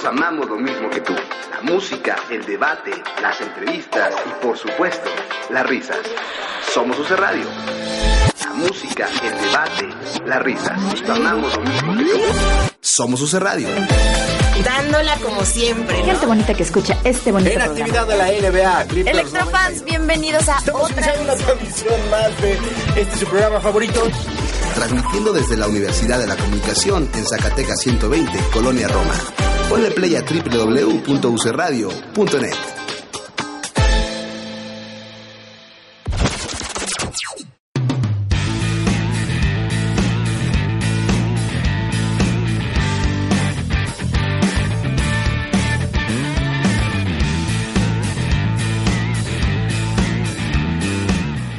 Nosotros amamos lo mismo que tú. La música, el debate, las entrevistas y por supuesto, las risas. Somos UC Radio. La música, el debate, las risas. Amamos lo mismo que tú. Somos UC Radio. Dándola como siempre. Hay gente bonita que escucha este bonito En programa. actividad de la NBA, Clippers, Electrofans, bienvenidos a Estamos otra una transmisión más de este su programa favorito. Transmitiendo desde la Universidad de la Comunicación en Zacatecas 120, Colonia Roma. Ponle play a www.ucradio.net.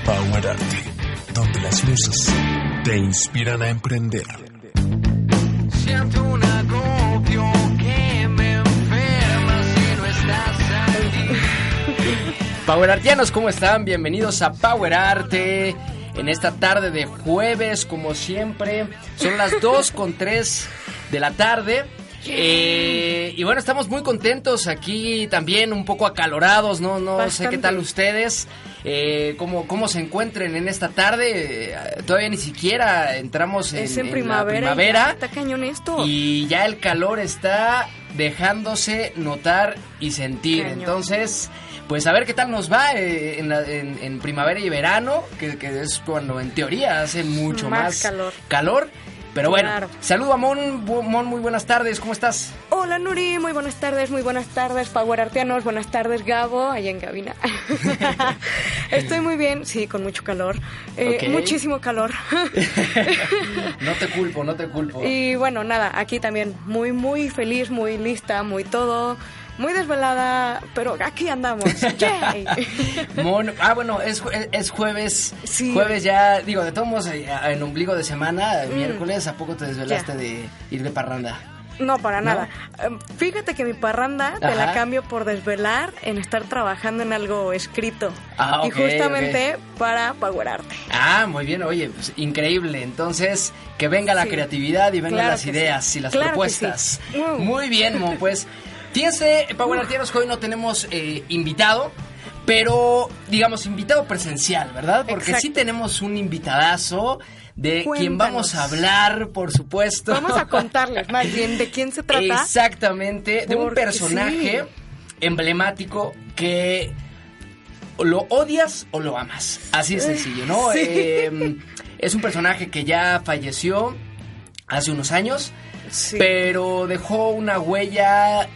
Power Arte, donde las luces te inspiran a emprender. Siento Power Artianos, ¿cómo están? Bienvenidos a Power Arte. En esta tarde de jueves, como siempre, son las 2 con 3 de la tarde. Eh, y bueno, estamos muy contentos aquí también, un poco acalorados, ¿no? No sé qué tal ustedes, eh, cómo, cómo se encuentren en esta tarde. Eh, todavía ni siquiera entramos en, es en, en la primavera. y ya Está cañón esto. Y ya el calor está dejándose notar y sentir. Cañón. Entonces, pues a ver qué tal nos va eh, en, la- en- en primavera y verano, que, que es cuando en teoría hace mucho Más más, calor. calor. Pero bueno, Claro. saludo a Mon, Mon, muy buenas tardes, ¿cómo estás? Hola Nuri, muy buenas tardes, muy buenas tardes, Power Arteanos, buenas tardes Gabo, allá en cabina. Estoy muy bien, sí, con mucho calor, eh, muchísimo calor. No te culpo, no te culpo. y bueno, nada, aquí también muy, muy feliz, muy lista, muy todo, muy desvelada, pero aquí andamos. Yay. Mon, ah, bueno, es, es jueves. Sí. Jueves ya, digo, de todos modos, eh, en ombligo de semana, miércoles, ¿a poco te desvelaste Mm. Ya. de ir de parranda? No, para ¿No? nada. Em, Fíjate que mi parranda te la cambio por desvelar en estar trabajando en algo escrito. Ah, y ok, justamente para Power Arte. Ah, muy bien, oye, pues, increíble. Entonces, que venga la creatividad y vengan Claro las ideas sí. y las Claro propuestas. sí. Mm. Muy bien, Mon, pues. Fíjense, Power que hoy no tenemos eh, invitado, pero, digamos, invitado presencial, ¿verdad? Porque Exacto. sí tenemos un invitadazo de quien vamos a hablar, por supuesto. Vamos a contarles más bien de quién se trata. Exactamente, de un personaje sí. emblemático que lo odias o lo amas. Así de sencillo, ¿no? Sí. Eh, es un personaje que ya falleció hace unos años, Sí. pero dejó una huella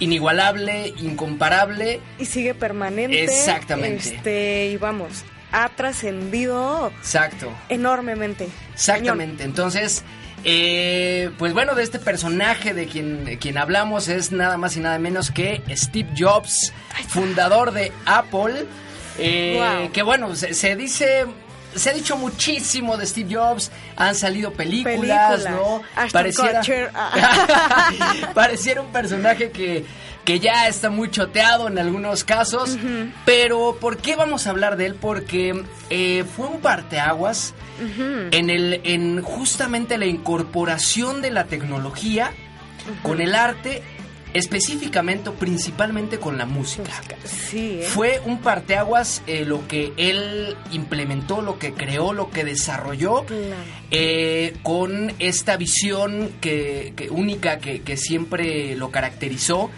inigualable, incomparable. Y sigue permanente. Exactamente. Este, y vamos, ha trascendido Exacto. enormemente. Exactamente. Entonces, eh, pues bueno, de este personaje de quien, de quien hablamos es nada más y nada menos que Steve Jobs, fundador de Apple. eh, Wow. Que bueno, se, se dice. Se ha dicho muchísimo de Steve Jobs, han salido películas, Películas. ¿no? Ashton Kutcher. pareciera un personaje que, que ya está muy choteado en algunos casos, pero ¿por qué vamos a hablar de él? Porque eh, fue un parteaguas en, el, en justamente la incorporación de la tecnología con el arte, específicamente o principalmente con la música. Sí, ¿eh? Fue un parteaguas eh, lo que él implementó, lo que creó, lo que desarrolló Claro. eh, con esta visión que, que única que, que siempre lo caracterizó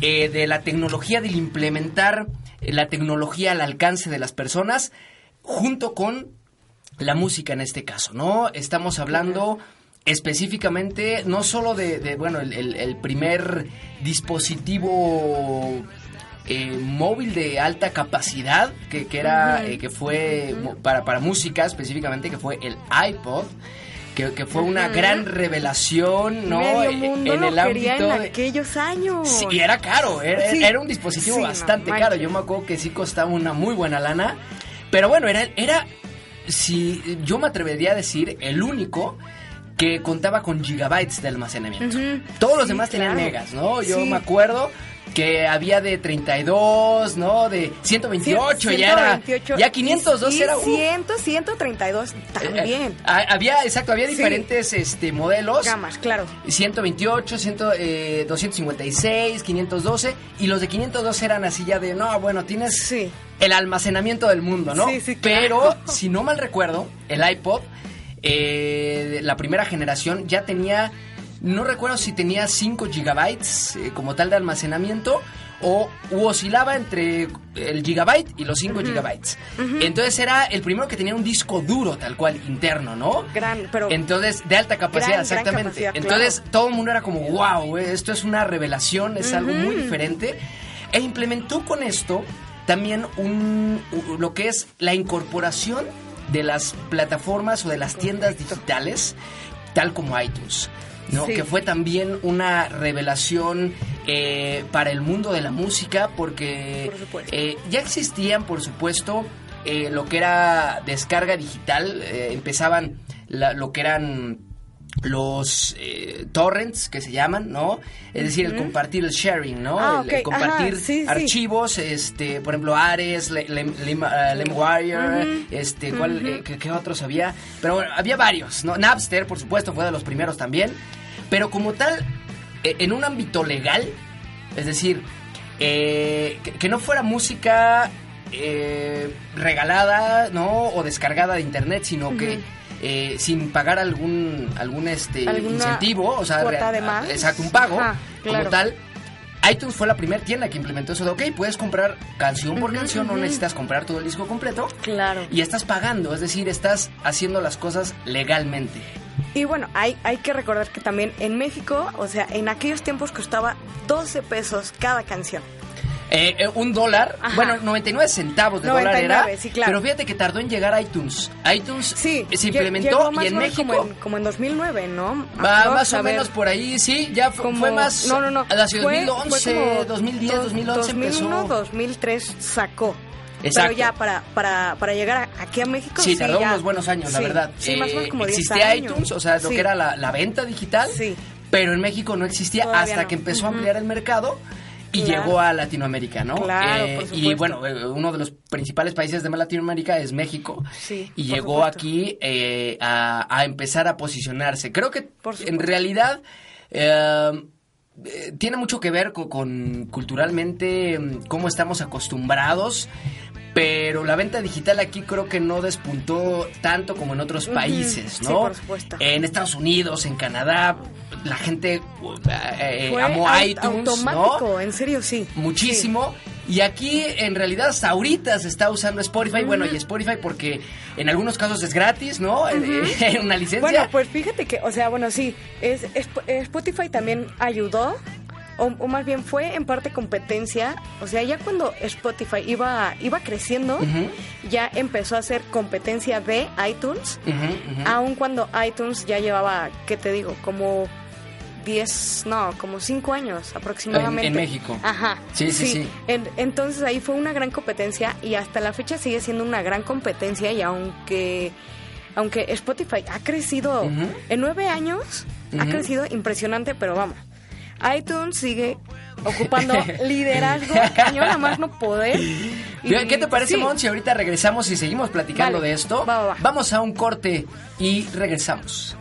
de la tecnología, del implementar la tecnología al alcance de las personas junto con la música en este caso, ¿no? Estamos hablando específicamente no solo de, de, bueno, el, el- el primer dispositivo eh, móvil de alta capacidad que, que era eh, que fue para, para música específicamente que fue el iPod que, que fue una gran revelación no Medio mundo en el ámbito en de- aquellos años. Sí, y era caro, era, Sí. era un dispositivo Sí, bastante caro. Yo me acuerdo que sí costaba una muy buena lana. Pero bueno, era, era si yo me atrevería a decir, el único que contaba con gigabytes de almacenamiento. Todos los Sí, demás tenían megas, ¿no? Yo Sí. me acuerdo que había de 32, ¿no? De 128, ya era 128, ya 502 y, y era uh, 100, 132 también. eh, ah, había exacto, había Sí. diferentes este modelos. Gamas, claro. 128, 100, eh, 256, 512 y los de 512 eran así ya de, no, bueno, tienes Sí. el almacenamiento del mundo, ¿no? Sí, sí, claro. Pero, si no mal recuerdo, el iPod, eh, la primera generación ya tenía, no recuerdo si tenía 5 gigabytes eh, como tal de almacenamiento o oscilaba entre el gigabyte y los 5 gigabytes. Entonces era el primero que tenía un disco duro tal cual interno, ¿no? Gran, pero Entonces, de alta capacidad, Gran, gran exactamente. capacidad, Entonces, todo el mundo era como, wow, esto es una revelación, es algo muy diferente. E implementó con esto también un, lo que es la incorporación de las plataformas o de las tiendas digitales, tal como iTunes. ¿no? Sí. Que fue también una revelación eh, para el mundo de la música porque Por eh, ya existían, por supuesto, eh, lo que era descarga digital, eh, empezaban la- lo que eran los eh, torrents que se llaman, ¿no? Es decir, el compartir el sharing, ¿no? Ah, el, compartir ajá, sí, sí. archivos, este, por ejemplo, Ares, Le- Lem- Lem- ah, LimeWire, este, ¿cuál, eh, qué, qué otros había? Pero bueno, había varios, ¿no? Napster, por supuesto, fue de los primeros también. Pero como tal, eh, en un ámbito legal, es decir, eh, que, que no fuera música eh, regalada, ¿no? O descargada de internet, sino que eh, sin pagar algún algún este Alguna incentivo, o sea, cuota de más. exacto, un pago Ajá, claro. como tal. iTunes fue la primera tienda que implementó eso de, ok, puedes comprar canción por canción, no necesitas comprar todo el disco completo. Claro. Y estás pagando, es decir, estás haciendo las cosas legalmente. Y bueno, hay, hay que recordar que también en México, o sea, en aquellos tiempos costaba 12 pesos cada canción. Eh, eh, un dólar, Ajá. bueno, 99 centavos de 99, dólar era. sí, claro. Pero fíjate que tardó en llegar iTunes. iTunes Sí, se implementó y en México Como en, como en 2009, ¿no? va más o ver, menos por ahí, sí, ya fu- como- fue más No, no, no. hacia Fue- 2011, fue como 2010, dos- 2011 2001, empezó. 2003 sacó. Exacto. Pero ya para, para, para llegar aquí a México. Sí, tardó ya- unos buenos años, la sí, verdad. Sí, más o menos Eh, como 10 Existía años. iTunes, o sea, lo Sí. que era la, la venta digital, Sí. pero en México no existía Todavía hasta que empezó a ampliar el mercado y Claro. llegó a Latinoamérica, ¿no? Claro, Eh, por y bueno, eh, uno de los principales países de Latinoamérica es México. Sí, y llegó supuesto. aquí eh, a, a empezar a posicionarse. Creo que en realidad eh, tiene mucho que ver con, con culturalmente mm, cómo estamos acostumbrados. Pero la venta digital aquí creo que no despuntó tanto como en otros países, sí, ¿no? por supuesto. En Estados Unidos, en Canadá, la gente uh, eh, Fue amó iTunes, automático, ¿no? en serio, sí. Muchísimo. Y aquí en realidad hasta ahorita se está usando Spotify. Bueno, y Spotify porque en algunos casos es gratis, ¿no? Una licencia. Bueno, pues fíjate que, o sea, bueno, sí, es, es- Spotify también ayudó, o, o más bien fue en parte competencia. O sea, ya cuando Spotify iba, iba creciendo, ya empezó a hacer competencia de iTunes, ujú. aun cuando iTunes ya llevaba, ¿qué te digo? Como 10, no, como 5 años aproximadamente. En- en México. Ajá. Sí, sí, sí. En- entonces ahí fue una gran competencia y hasta la fecha sigue siendo una gran competencia y aunque aunque Spotify ha crecido Ujú. en nueve años, ha Ujú. crecido impresionante, pero vamos, iTunes sigue ocupando liderazgo, cañón a más no poder. Y- ¿Qué te parece, sí. Mon, si ahorita regresamos y seguimos platicando Vale. de esto? Va, va, va. Vamos a un corte y regresamos.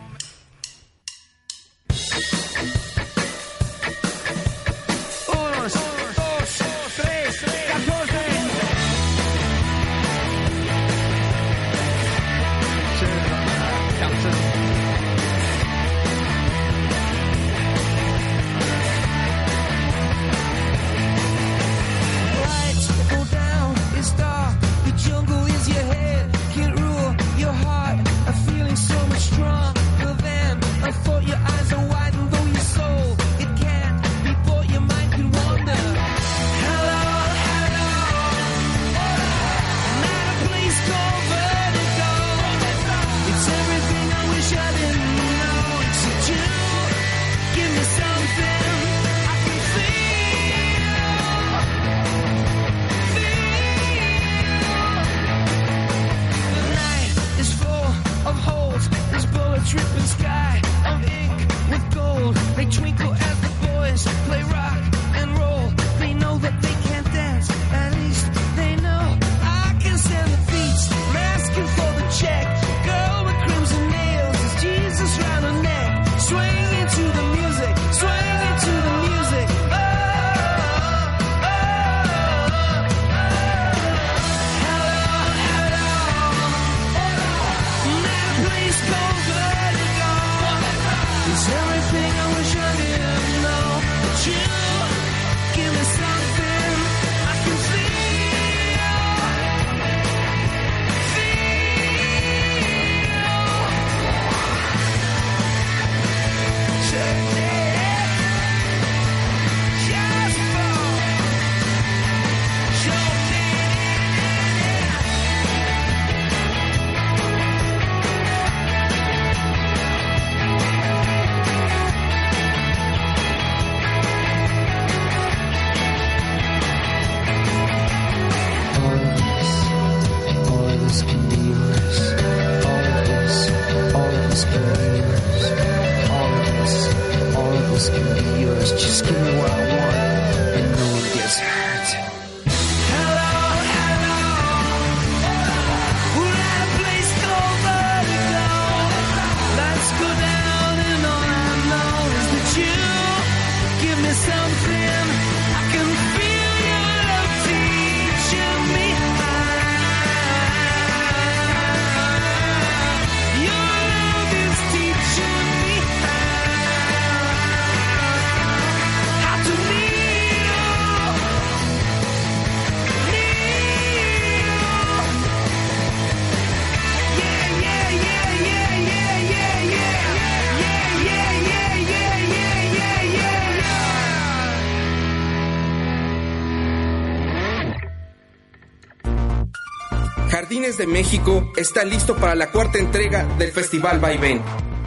De México está listo para la cuarta entrega del Festival Vaivén,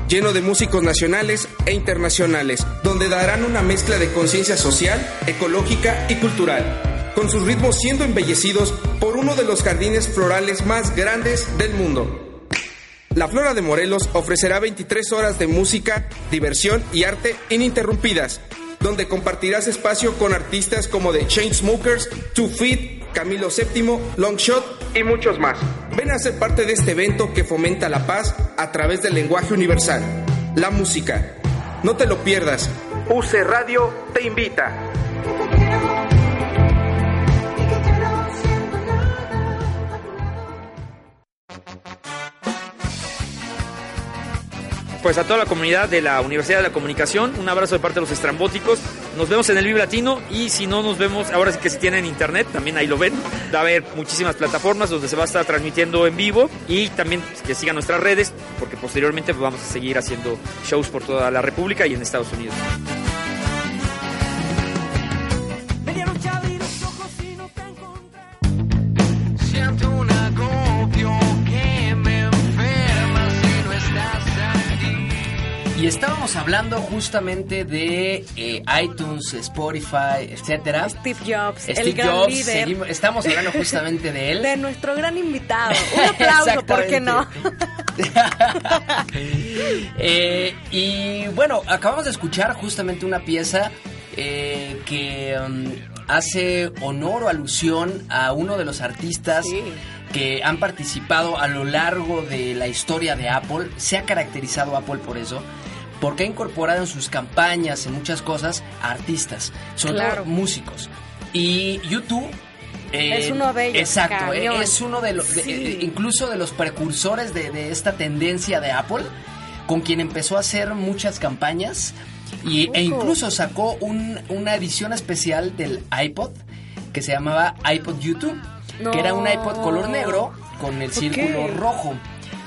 lleno de músicos nacionales e internacionales, donde darán una mezcla de conciencia social, ecológica y cultural, con sus ritmos siendo embellecidos por uno de los jardines florales más grandes del mundo. La Flora de Morelos ofrecerá 23 horas de música, diversión y arte ininterrumpidas, donde compartirás espacio con artistas como The Chainsmokers, Two Feet, Camilo VII, Longshot y muchos más. Ven a ser parte de este evento que fomenta la paz a través del lenguaje universal, la música. No te lo pierdas. UC Radio te invita. Pues a toda la comunidad de la Universidad de la Comunicación, un abrazo de parte de los estrambóticos. Nos vemos en el Vive Latino y si no nos vemos, ahora sí que si tienen internet, también ahí lo ven. Va a haber muchísimas plataformas donde se va a estar transmitiendo en vivo y también que sigan nuestras redes porque posteriormente vamos a seguir haciendo shows por toda la República y en Estados Unidos. Estábamos hablando justamente de eh, iTunes, Spotify, etcétera. Steve Jobs, el Steve gran Jobs, líder. seguimos- estamos hablando justamente de él. De nuestro gran invitado. Un aplauso, ¿por qué no? Eh, y bueno, acabamos de escuchar justamente una pieza eh, que um, hace honor o alusión a uno de los artistas que han participado a lo largo de la historia de Apple. Se ha caracterizado Apple por eso. Porque ha incorporado en sus campañas, en muchas cosas, a artistas, sobre Claro. todo músicos. Y YouTube eh, Es uno de ellos, Exacto, eh, cañón. es uno de los, Sí. eh, incluso de los precursores de, de esta tendencia de Apple, con quien empezó a hacer muchas campañas y, e incluso sacó un- una edición especial del iPod que se llamaba iPod YouTube, No. que era un iPod color negro con el círculo rojo.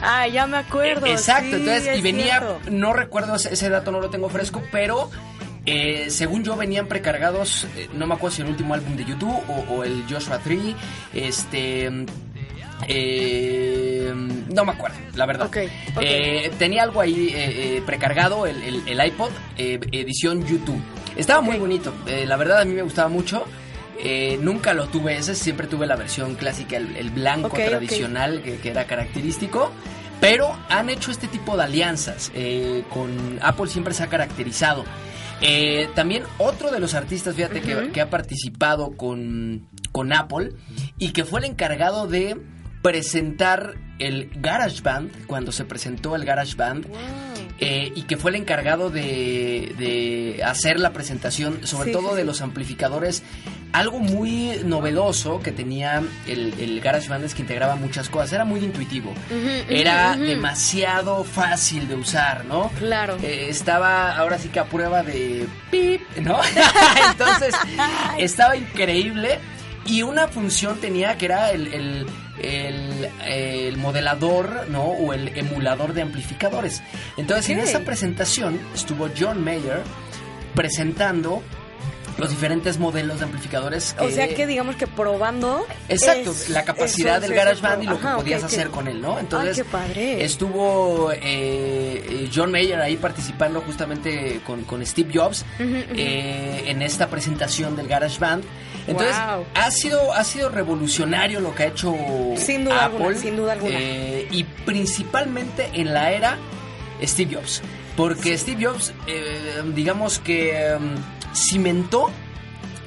Ah, ya me acuerdo. Exacto, sí, entonces, y venía, cierto. no recuerdo ese, ese dato, no lo tengo fresco, pero eh, según yo venían precargados, eh, no me acuerdo si el último álbum de YouTube o, o el Joshua Tree, este... eh, no me acuerdo, la verdad. ok. Eh, tenía algo ahí eh, precargado, el, el- el iPod, eh, edición YouTube. Estaba muy bonito, eh, la verdad a mí me gustaba mucho. Eh, nunca lo tuve ese, siempre tuve la versión clásica, el, el blanco tradicional que, que era característico. Pero han hecho este tipo de alianzas. eh, con Apple siempre se ha caracterizado. Eh, también otro de los artistas, fíjate, que, ha participado con, con Apple y que fue el encargado de presentar el GarageBand, cuando se presentó el GarageBand, eh, y que fue el encargado de, de hacer la presentación, sobre Sí, todo sí, de sí. los amplificadores. Algo muy novedoso que tenía el, el GarageBand es que integraba muchas cosas, era muy intuitivo, era demasiado fácil de usar, ¿no? Claro. Eh, estaba ahora sí que a prueba de pip, ¿no? Entonces, estaba increíble. Y una función tenía que era el, el, el- el modelador, ¿no? O el emulador de amplificadores. Entonces, en esa presentación estuvo John Mayer presentando los diferentes modelos de amplificadores. O sea que digamos que probando. Exacto, es- la capacidad eso, del GarageBand y lo que ajá, podías hacer con él, ¿no? Entonces, Ay, qué padre. estuvo eh, John Mayer ahí participando justamente con, con Steve Jobs eh, en esta presentación del GarageBand. Entonces, Wow. ha sido ha sido revolucionario lo que ha hecho Sin duda Apple, alguna, sin duda alguna. eh, y principalmente en la era Steve Jobs, porque Steve Jobs, eh, digamos que em, cimentó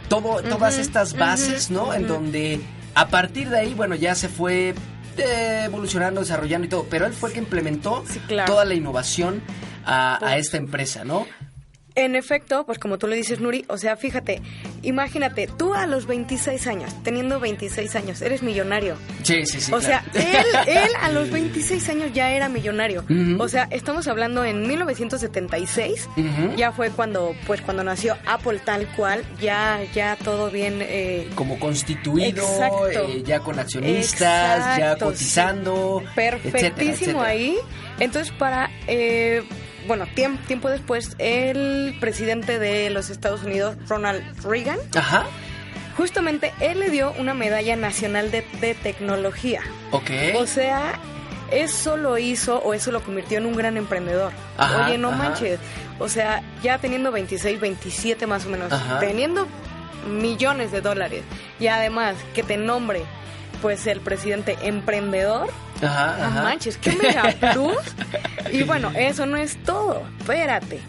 todo, todas estas bases, ¿no? En donde a partir de ahí, bueno, ya se fue evolucionando, desarrollando y todo, pero él fue el que implementó claro. toda la innovación a, a esta empresa, ¿no? En efecto, pues como tú le dices, Nuri, o sea, fíjate, imagínate, tú a los 26 años, teniendo 26 años, eres millonario. Sí, sí, sí. o claro. sea, él, él a los 26 años ya era millonario. O sea, estamos hablando en 1976. Ujú. Ya fue cuando, pues, cuando nació Apple tal cual, ya, ya todo bien. eh, como constituido, eh, ya con accionistas, ya cotizando, perfectísimo etcétera, etcétera. ahí. Entonces, para, eh, bueno, tiemp- tiempo después, el presidente de los Estados Unidos, Ronald Reagan, Ajá, justamente él le dio una medalla nacional de, de tecnología. ok. O sea, eso lo hizo o eso lo convirtió en un gran emprendedor. Ajá, Oye, no ajá. manches. O sea, ya teniendo 26, 27 más o menos, Ajá. teniendo millones de dólares y además que te nombre pues el presidente emprendedor, Ajá, no ajá. manches, qué mega plus. Y bueno, eso no es todo, espérate.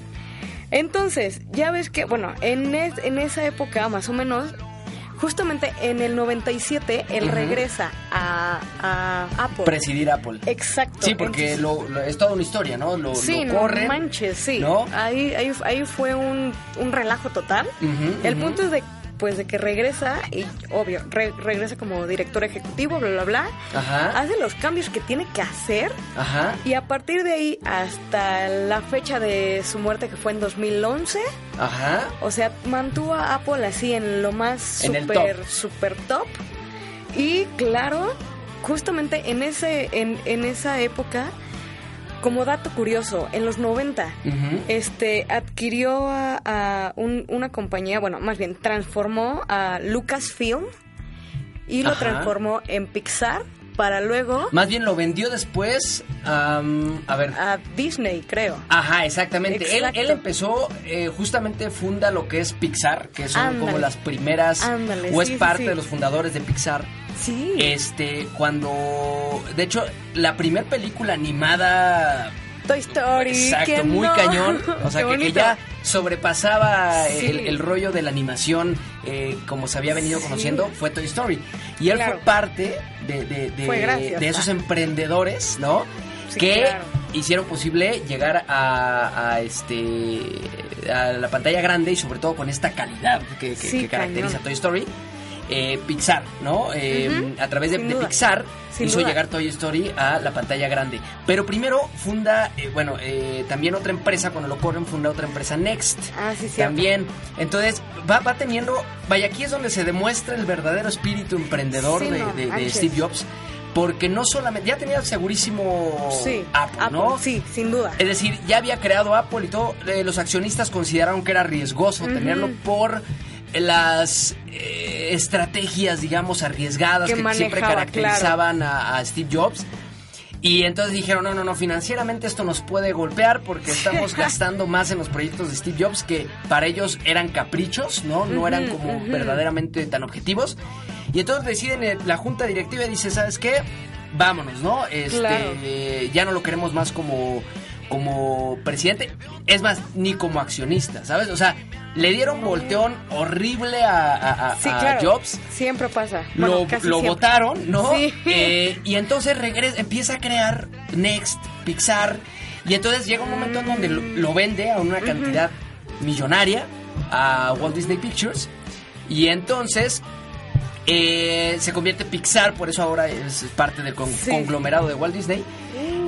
Entonces, ya ves que, bueno, en, es- en esa época más o menos, justamente en el 97, él regresa a, a Apple. Presidir Apple. Exacto. Sí, porque Entonces- lo, lo- es toda una historia, ¿no? Lo, Sí, lo no manches, sí. ¿no? Ahí, ahí, ahí fue un, un relajo total. El punto es de pues de que regresa y obvio re- regresa como director ejecutivo bla bla bla Ajá. hace los cambios que tiene que hacer Ajá. y a partir de ahí hasta la fecha de su muerte que fue en 2011 Ajá. o sea mantuvo a Apple así en lo más top. super top y claro justamente en ese en, en esa época como dato curioso, en los 90, Ujú. este, adquirió a, a un- una compañía, bueno, más bien transformó a Lucasfilm y lo Ajá. transformó en Pixar para luego Más bien lo vendió después. a ver. a Disney, creo. Ajá, exactamente. Él, él empezó, eh, justamente funda lo que es Pixar, que son Ándale. como las primeras, Ándale, o es sí, parte sí. de los fundadores de Pixar. Sí. Este, cuando, de hecho, la primera película animada, Toy Story. exacto, ¿quién muy no? cañón, o sea, que, que ya sobrepasaba Sí. el, el rollo de la animación eh, como se había venido Sí. conociendo, fue Toy Story. Y él Claro. fue parte de, de- de- Fue gracias de esos a- emprendedores, ¿no? Sí, que claro. hicieron posible llegar a, a, este a la pantalla grande y sobre todo con esta calidad que, que- que caracteriza cañón. Toy Story. Eh, Pixar, ¿no? Eh, A través de, Pixar sin hizo duda. llegar Toy Story a la pantalla grande. Pero primero funda, eh, bueno, eh, también otra empresa, cuando lo corren, funda otra empresa, Next. Ah, sí, cierto. También. Entonces, va, va teniendo. Vaya, aquí es donde se demuestra el verdadero espíritu emprendedor Sí, de, no, de- de manches. Steve Jobs. Porque no solamente. Ya tenía segurísimo Sí, Apple, ¿no? sí, sin duda. Es decir, ya había creado Apple y todo. eh, los accionistas consideraron que era riesgoso tenerlo por las eh, estrategias, digamos, arriesgadas Que que, siempre caracterizaban a, a Steve Jobs. Y entonces dijeron, no, no, no, financieramente esto nos puede golpear porque estamos gastando más en los proyectos de Steve Jobs que para ellos eran caprichos, ¿no? No eran como verdaderamente tan objetivos. Y entonces deciden, eh, la junta directiva dice, ¿sabes qué? Vámonos, ¿no? Este, Claro. eh, ya no lo queremos más como como presidente, es más, ni como accionista, ¿sabes? O sea, le dieron volteón horrible a, a- a- Sí, a claro. Jobs. Siempre pasa. Bueno, Lo, casi lo siempre. votaron, ¿no? Sí. Eh, y entonces regresa, empieza a crear Next, Pixar. Y entonces llega un momento en donde lo, lo vende a una cantidad millonaria a Walt Disney Pictures. Y entonces eh, se convierte Pixar, por eso ahora es parte del con- Sí. conglomerado de Walt Disney.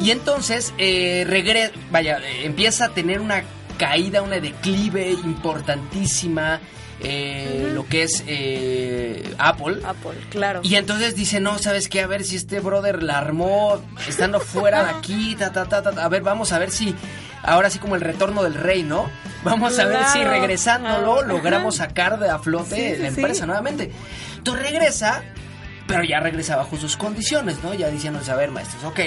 Y entonces eh, regre- vaya, eh, empieza a tener una caída, una declive importantísima. eh, Lo que es eh, Apple. Apple, claro. Y entonces dice, no, ¿sabes qué? A ver si este brother la armó estando fuera de aquí, ta, ta, ta, ta. A ver, vamos a ver si, ahora sí como el retorno del rey, ¿no? Vamos a ver si regresándolo logramos sacar de a flote Sí, sí, la sí. empresa nuevamente. Entonces regresa, pero ya regresa bajo sus condiciones, ¿no? Ya diciéndose, a ver, maestros, ok.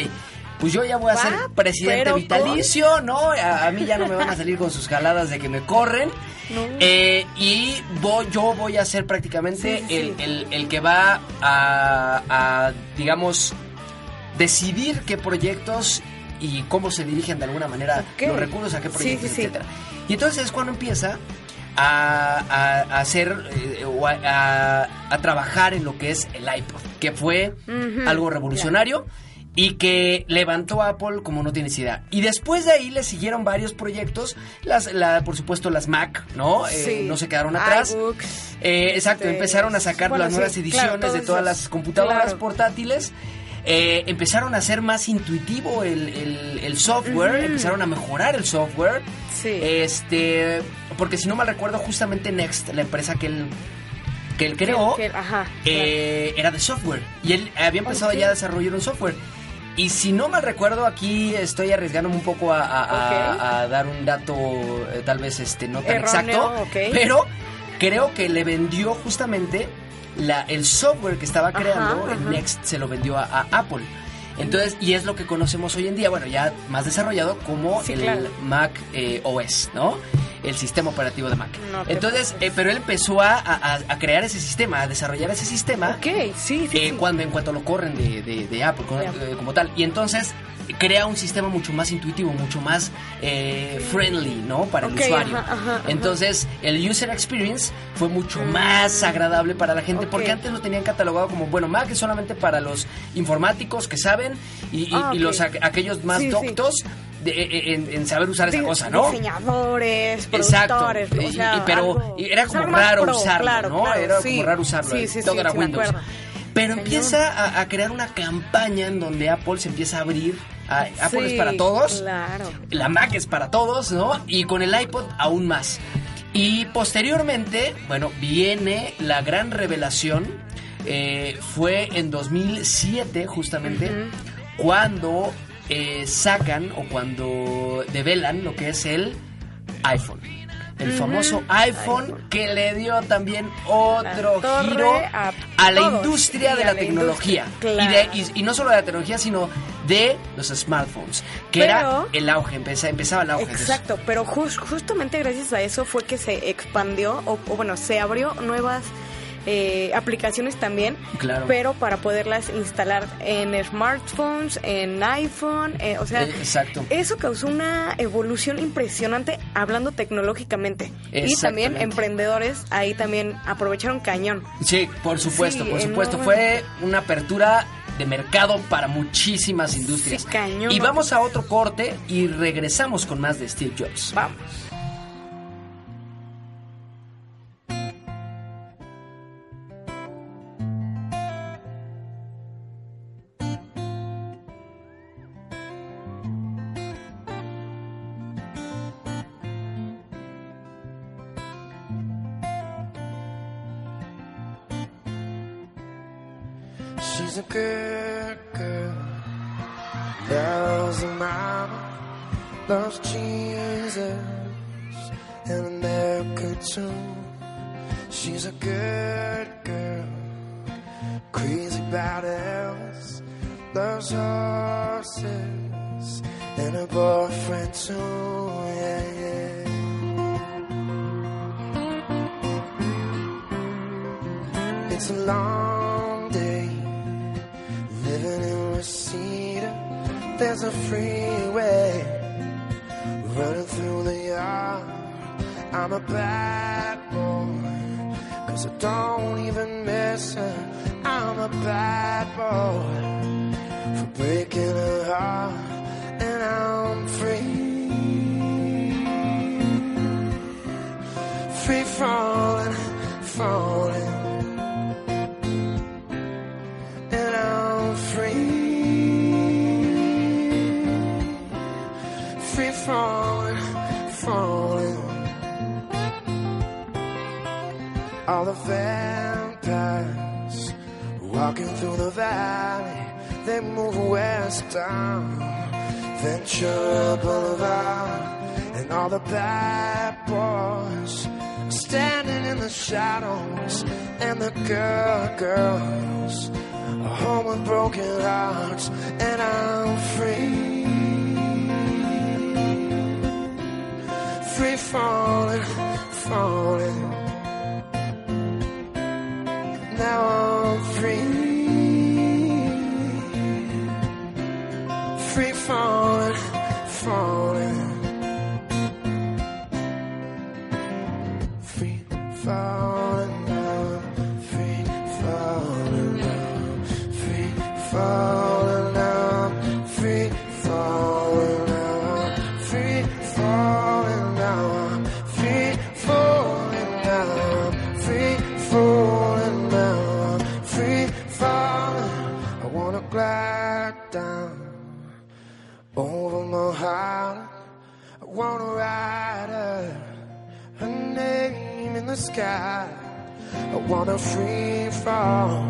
Pues yo ya voy a ser presidente vitalicio, ¿no? A, a mí ya no me van a salir con sus jaladas de que me corren. No. Eh, y voy- yo voy a ser prácticamente Sí, sí, el, sí. el- el que va a, a, digamos, decidir qué proyectos y cómo se dirigen de alguna manera los recursos a qué proyectos, etcétera. Y entonces es cuando empieza a, a- a hacer eh, o a, a- trabajar en lo que es el iPod, que fue algo revolucionario. Y que levantó a Apple como no tienes idea. Y después de ahí le siguieron varios proyectos. Las, la, por supuesto, las Mac, ¿no? Eh, Sí. no se quedaron atrás. iBooks. Eh, exacto, Este, empezaron a sacar bueno, las nuevas ediciones de todas esos. las computadoras Claro. portátiles. Eh, empezaron a hacer más intuitivo el, el- el software, empezaron a mejorar el software. Sí. Este, porque si no mal recuerdo, justamente Next, la empresa que él, que él creó, Que- que- ajá. eh, era de software. Y él había empezado ya a desarrollar un software. Y si no mal recuerdo, aquí estoy arriesgándome un poco a, a- a- Ok. a dar un dato eh, tal vez este no tan Erróneo, exacto. Pero creo que le vendió justamente la, el software que estaba Ajá, creando, el ajá. Next se lo vendió a Apple. Entonces, y es lo que conocemos hoy en día, bueno, ya más desarrollado como Sí, el claro. Mac eh, OS, ¿no? El sistema operativo de Mac. No Entonces, eh, pero él empezó a, a- a crear ese sistema, a desarrollar ese sistema. Ok, sí, sí. eh, sí. cuando en cuanto lo corren de, de- de Apple como, eh, como tal. Y entonces crea un sistema mucho más intuitivo, mucho más eh, friendly, ¿no? Para el usuario. ajá, ajá, ajá. Entonces, el user experience fue mucho más agradable para la gente, porque antes lo tenían catalogado como, bueno, Mac es solamente para los informáticos que saben y, y- Ah, y los aqu- aquellos más Sí, sí. doctos de- eh, en, en saber usar esa cosa, ¿no? Diseñadores, Exacto, productores, o y- sea, y- pero algo- era como raro pro, usarlo, claro, ¿no? claro, era sí. como raro usarlo, Sí, sí, todo era Windows. Pero empieza a, a crear una campaña en donde Apple se empieza a abrir. A- Apple Sí, es para todos, Claro. la Mac es para todos, ¿no? Y con el iPod aún más. Y posteriormente, bueno, viene la gran revelación. eh, fue en 2007, justamente, cuando eh, sacan o cuando develan lo que es el iPhone. El famoso iPhone, que le dio también otro La giro a a, la industria de la, la tecnología. Y, de- y- y no solo de la tecnología, sino de los smartphones, que Pero- era el auge, empeza- empezaba el auge. Exacto, pero jus- justamente gracias a eso fue que se expandió, o, o bueno, se abrió nuevas eh, aplicaciones también, Claro. pero para poderlas instalar en smartphones, en iPhone, eh, o sea, Eh, exacto. eso causó una evolución impresionante hablando tecnológicamente. Y también emprendedores ahí también aprovecharon cañón. Sí, por supuesto, Sí, por supuesto. Fue una apertura de mercado para muchísimas industrias. Sí, cañón. Y vamos a otro corte y regresamos con más de Steve Jobs. Vamos. America too. She's a good girl, crazy about Elvis, loves horses and her boyfriend too. Yeah, yeah. It's a long day living in Reseda. There's a freeway running through the yard. I'm a bad boy, cause I don't even miss her. I'm a bad boy for breaking her heart, and I'm free. Free falling, falling, and I'm free. Free falling. All the vampires walking through the valley, they move west down Ventura Boulevard, and all the bad boys standing in the shadows, and the girl girls are home with broken hearts, and I'm free. Free falling, falling. Now I'm free. Free falling, falling. Free falling Free fall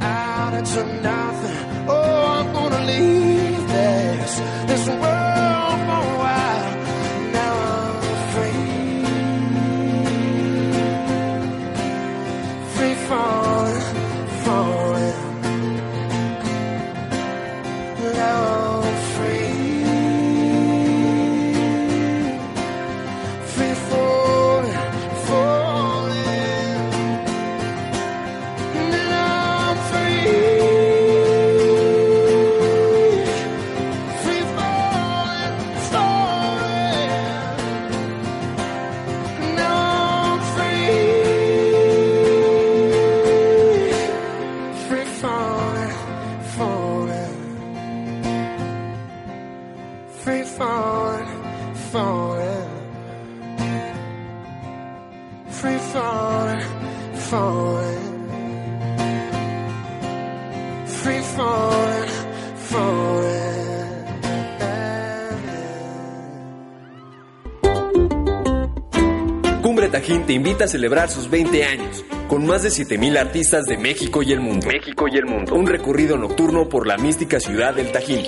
out into nothing. Oh, I'm gonna leave invita a celebrar sus 20 años, con más de 7000 artistas de México y el mundo. México y el mundo. Un recorrido nocturno por la mística ciudad del Tajín.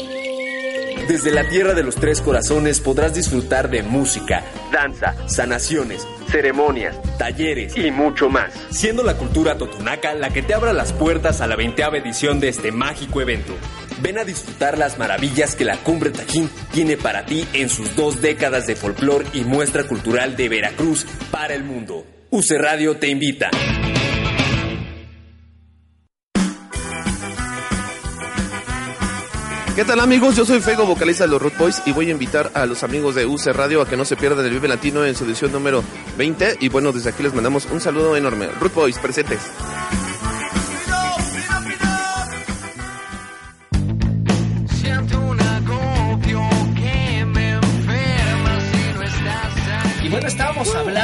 Desde la tierra de los tres corazones podrás disfrutar de música, danza, sanaciones, ceremonias, talleres y mucho más. Siendo la cultura totonaca la que te abra las puertas a la 20 edición de este mágico evento. Ven a disfrutar las maravillas que la Cumbre Tajín tiene para ti en sus dos décadas de folclor y muestra cultural de Veracruz para el mundo. UC Radio te invita. ¿Qué tal amigos? Yo soy Fego, vocalista de los Root Boys y voy a invitar a los amigos de UC Radio a que no se pierdan el Vive Latino en su edición número 20 y bueno, desde aquí les mandamos un saludo enorme. Root Boys, presentes.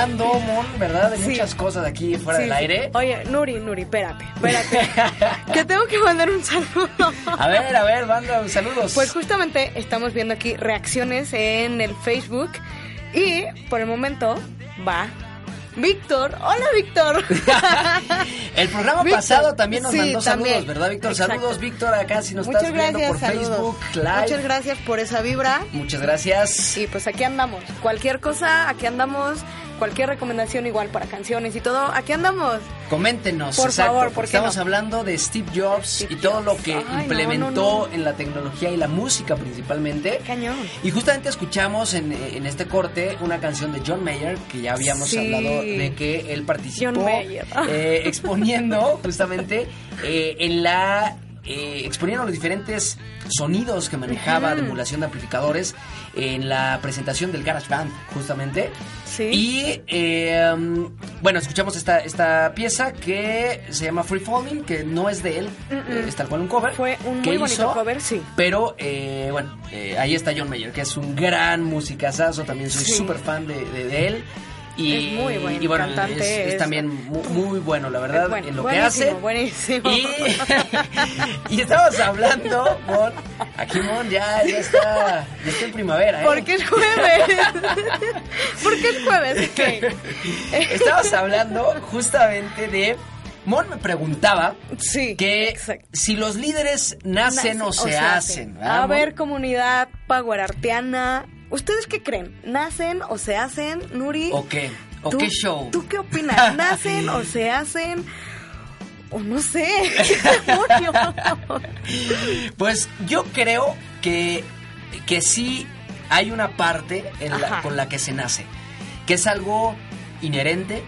Mon, ¿verdad? De muchas cosas aquí fuera Sí, del aire. Oye, Nuri, Nuri, espérate, espérate. que tengo que mandar un saludo. A ver, a ver, manda saludos. Pues justamente estamos viendo aquí reacciones en el Facebook y por el momento va Víctor. Hola, Víctor. El programa Víctor, pasado también nos sí, mandó saludos. ¿verdad, Víctor? Exacto. Saludos, Víctor, acá si nos Muchas estás viendo por saludos. Facebook Live. Muchas gracias por esa vibra. Muchas gracias. Y pues aquí andamos. Cualquier cosa, aquí andamos. Cualquier recomendación igual para canciones y todo, aquí andamos. Coméntenos, Por exacto, favor, porque ¿por qué estamos no? hablando de Steve Jobs y todo lo que Ay, implementó no, no. en la tecnología y la música principalmente. Cañón. Y justamente escuchamos en, en este corte una canción de John Mayer, que ya habíamos Sí. hablado de que él participó John Mayer. eh, exponiendo justamente eh, en la eh, exponieron los diferentes sonidos que manejaba de emulación de amplificadores en la presentación del GarageBand, justamente. Sí. Y eh, bueno, escuchamos esta, esta pieza que se llama Free Falling, que no es de él, eh, es tal cual un cover. Fue un muy bonito hizo, cover, sí. Pero eh, bueno, eh, ahí está John Mayer, que es un gran musicazazo, también soy Sí. súper fan de, de- de él. Y, Es muy buen y bueno, cantante, es, es es- también mu- muy, bueno, la verdad, bueno, en lo que hace. Buenísimo. Y, y estamos hablando, Mon, aquí Mon ya, ya está, ya está en primavera, ¿eh? Porque es jueves. Porque es jueves. ok. Estamos hablando justamente de... Mon me preguntaba Sí, que si los líderes nacen o se, hacen. ¿verdad, A ver, comunidad power arteana, ¿ustedes qué creen? ¿Nacen o se hacen, Nuri? ¿O qué? ¿O ¿Tú- qué show? ¿Tú qué opinas? ¿Nacen o se hacen? O no sé. Pues yo creo que, que sí hay una parte en la- con la que se nace, que es algo inherente,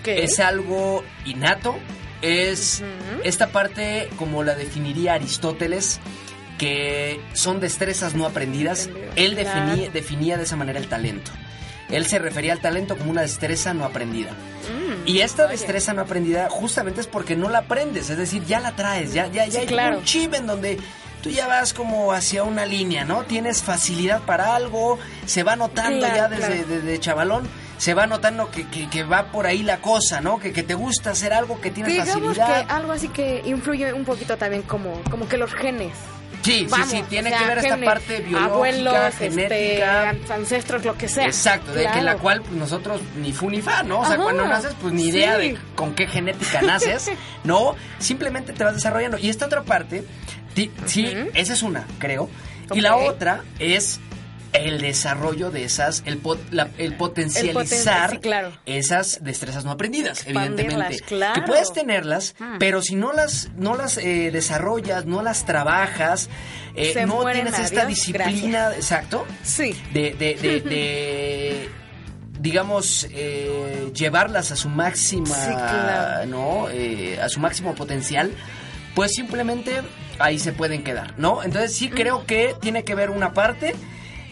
Ok. es algo innato, es esta parte como la definiría Aristóteles, que son destrezas no aprendidas. Él definía, de esa manera el talento. Él se refería al talento como una destreza no aprendida. Mm, Y esta destreza no aprendida justamente es porque no la aprendes, es decir, ya la traes, ya, ya, ya Sí, hay claro. un chip en donde tú ya vas como hacia una línea, ¿no? Tienes facilidad para algo, se va notando Claro, ya desde claro. desde chavalón, se va notando que, que- que va por ahí la cosa, ¿no? Que, que te gusta hacer algo, que tienes Digamos facilidad. que algo así que influye un poquito también como, como que los genes. Sí, Vamos, sí, sí, tiene o sea, que ver esta parte biológica, abuelos, genética. este, ancestros, lo que sea. Exacto, de que la cual pues, nosotros ni fu ni fa, ¿no? O sea, Ajá, cuando naces, pues ni idea sí. de con qué genética naces, ¿no? Simplemente te vas desarrollando. Y esta otra parte, ti- sí, esa es una, creo. Y la otra es el desarrollo de esas, el, pot- la- el potencializar sí, claro. esas destrezas no aprendidas, Expandirlas, evidentemente. claro. Que puedes tenerlas, Mm. pero si no las, no las eh, desarrollas, no las trabajas, eh, no tienes esta adiós, disciplina, exacto, Sí. de, de, de, de, digamos, eh, llevarlas a su máxima, Sí, claro. ¿no? Eh, a su máximo potencial, pues simplemente ahí se pueden quedar, ¿no? Entonces sí creo que tiene que ver una parte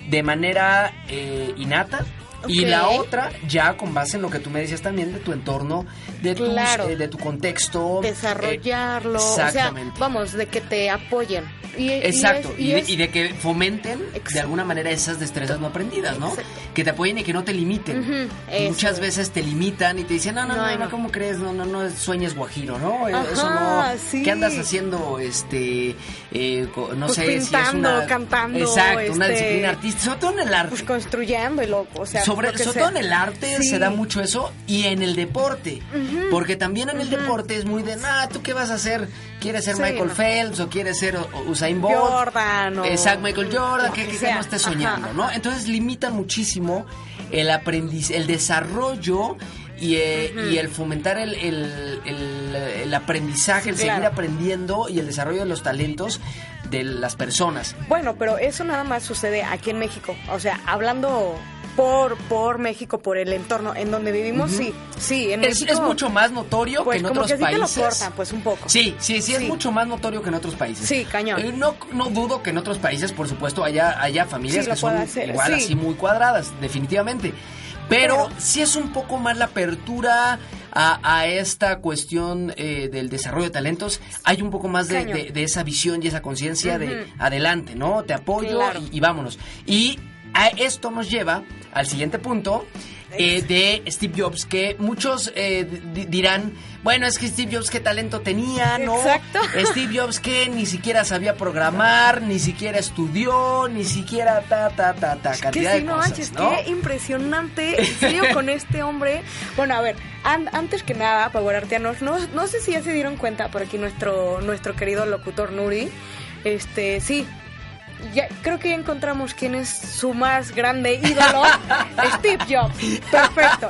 de manera eh, innata. Y la otra, ya con base en lo que tú me decías también de tu entorno, de, tus, Claro. eh, de tu contexto. Desarrollarlo. Eh, o sea, exactamente. vamos, de que te apoyen. Y, y Exacto, es- y, y de, es- y de que fomenten de alguna manera esas destrezas no aprendidas, ¿no? Que te apoyen y que no te limiten. Muchas veces te limitan y te dicen, no, no, No, no. ¿cómo crees? No, no, no sueñes guajiro, ¿no? Eh, Ajá, Eso no. sí. ¿Qué andas haciendo? Este, eh, no Pues sé si es pintando, una. cantando, Exacto, una este, disciplina artística, sobre todo en el arte. Pues construyendo y lo, o sea, sobre, sobre sea. todo en el arte Sí. se da mucho eso y en el deporte. Porque también en el deporte es muy de, nah, ¿tú qué vas a hacer? ¿Quieres ser Sí, Michael no. Phelps o quieres ser Usain Bolt? Jordan o- Exacto, Michael Jordan, que, que que- no estés Ajá, soñando, ¿no? Entonces limitan muchísimo el aprendiz, el desarrollo y, eh, y el fomentar el, el- el- el aprendizaje, Sí, el claro. seguir aprendiendo y el desarrollo de los talentos de las personas. Bueno, pero eso nada más sucede aquí en México. O sea, hablando por, por México, por el entorno en donde vivimos, sí. Sí, en Es, México. es mucho más notorio pues que en como otros que sí te lo países. cortan, pues un poco. Sí, sí, sí, es Sí. mucho más notorio que en otros países. Sí, cañón. Eh, no, no dudo que en otros países, por supuesto, haya, haya familias Sí, que son hacer, igual sí. así muy cuadradas, definitivamente. Pero, sí es un poco más la apertura a, a esta cuestión eh, del desarrollo de talentos. Hay un poco más de, Cañón. de- de esa visión y esa conciencia de adelante, ¿no? Te apoyo Claro. y, y vámonos. Y a esto nos lleva al siguiente punto eh, de Steve Jobs, que muchos eh, di- dirán, bueno, es que Steve Jobs qué talento tenía, ¿no? Exacto. Steve Jobs que ni siquiera sabía programar, ni siquiera estudió, ni siquiera ta, ta, ta, ta, Que cantidad sí, de no cosas, manches, ¿no? qué impresionante. En serio, con este hombre. Bueno, a ver, an- antes que nada, Power Arteanos, no, no sé si ya se dieron cuenta por aquí nuestro, nuestro querido locutor Nuri. Este, sí. Ya, creo que ya encontramos quién es su más grande ídolo, Steve Jobs. Perfecto,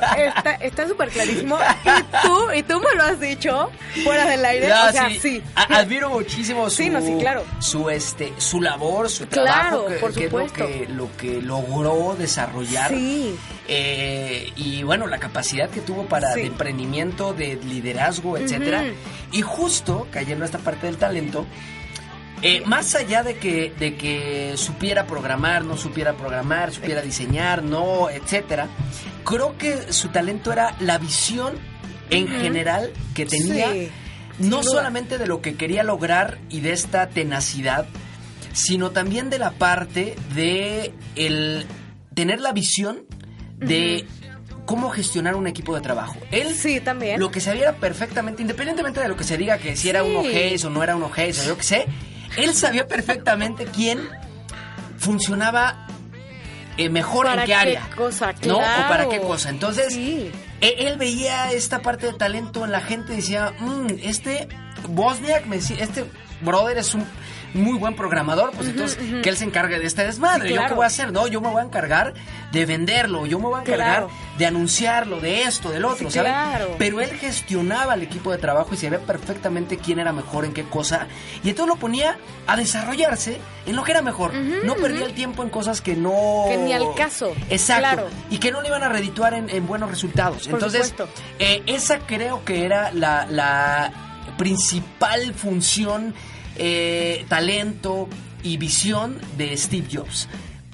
está súper clarísimo. Y tú, y tú me lo has dicho fuera del aire. Ya, o sea, sí. admiro muchísimo su, Sí, no, sí, claro. su este su labor, su Claro, trabajo, que, por que es lo supuesto. que, lo que logró desarrollar. Sí. Eh, y bueno, la capacidad que tuvo para Sí. de emprendimiento, de liderazgo, etcétera. Y justo cayendo a esta parte del talento, eh, más allá de que, de que supiera programar, no supiera programar, supiera diseñar, no, etcétera, creo que su talento era la visión en general que tenía, Sí, no solamente de lo que quería lograr y de esta tenacidad, sino también de la parte de el tener la visión de cómo gestionar un equipo de trabajo. Él sí, también. lo que sabía era perfectamente, independientemente de lo que se diga, que si era un ojés o no era un ojés, o yo qué sé, él sabía perfectamente quién funcionaba eh, mejor ¿Para en qué área. cosa? ¿No? O para qué cosa. Entonces, e- él, veía esta parte de talento en la gente y decía, "Mm, este Bosniak, me decía, este brother es un muy buen programador, pues entonces que él se encargue de este desmadre. Sí, ¿Yo qué voy a hacer? No, yo me voy a encargar de venderlo, yo me voy a encargar Claro. de anunciarlo, de esto, del otro, Sí, ¿sabes? claro. Pero él gestionaba el equipo de trabajo y sabía perfectamente quién era mejor en qué cosa. Y entonces lo ponía a desarrollarse en lo que era mejor. no perdía el tiempo en cosas que no... Que ni al caso. Exacto. Claro. Y que no le iban a redituar en, en buenos resultados. Por Entonces, eh, esa creo que era la, la principal función, eh, talento y visión de Steve Jobs.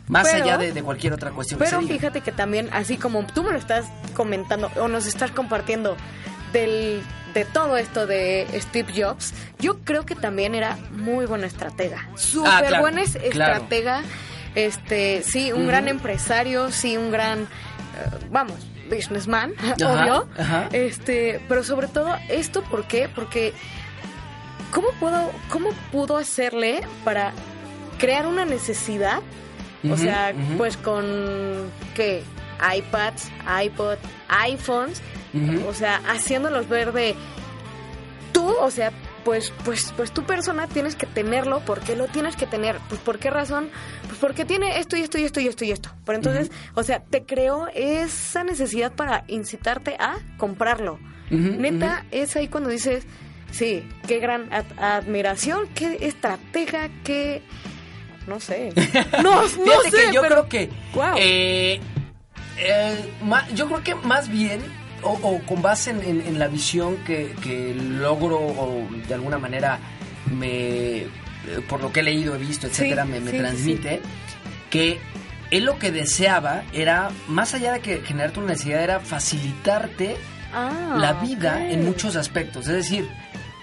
Más Pero- allá de, de cualquier otra cuestión Pero fíjate que también, así como tú me lo estás comentando o nos estás compartiendo del, de todo esto de Steve Jobs, yo creo que también era muy buena estratega. Súper Ah, claro, buen es- claro. estratega. Este, sí, un gran empresario, sí, un gran, eh, vamos, businessman, Ajá, obvio. ajá. Este, pero sobre todo esto, ¿por qué? Porque ¿cómo puedo, cómo pudo hacerle para crear una necesidad? o sea, pues con qué iPads, iPod, iPhones, o sea, haciéndolos ver de tú, o sea, pues, pues, pues tu persona tienes que tenerlo, ¿por qué lo tienes que tener? Pues por qué razón, pues porque tiene esto y esto y esto y esto y esto. Pero entonces, o sea, te creó esa necesidad para incitarte a comprarlo. Neta, es ahí cuando dices, sí, qué gran ad- admiración, qué estratega, qué no sé. No, no Fíjate sé, que yo pero creo que. Wow. eh, eh, yo creo que más bien, o, o con base en, en- en la visión que, que logro, o de alguna manera, me eh, por lo que he leído, he visto, etcétera, me, me sí, sí, transmite, que él lo que deseaba era, más allá de que generarte una necesidad, era facilitarte Ah, la vida en muchos aspectos. Es decir,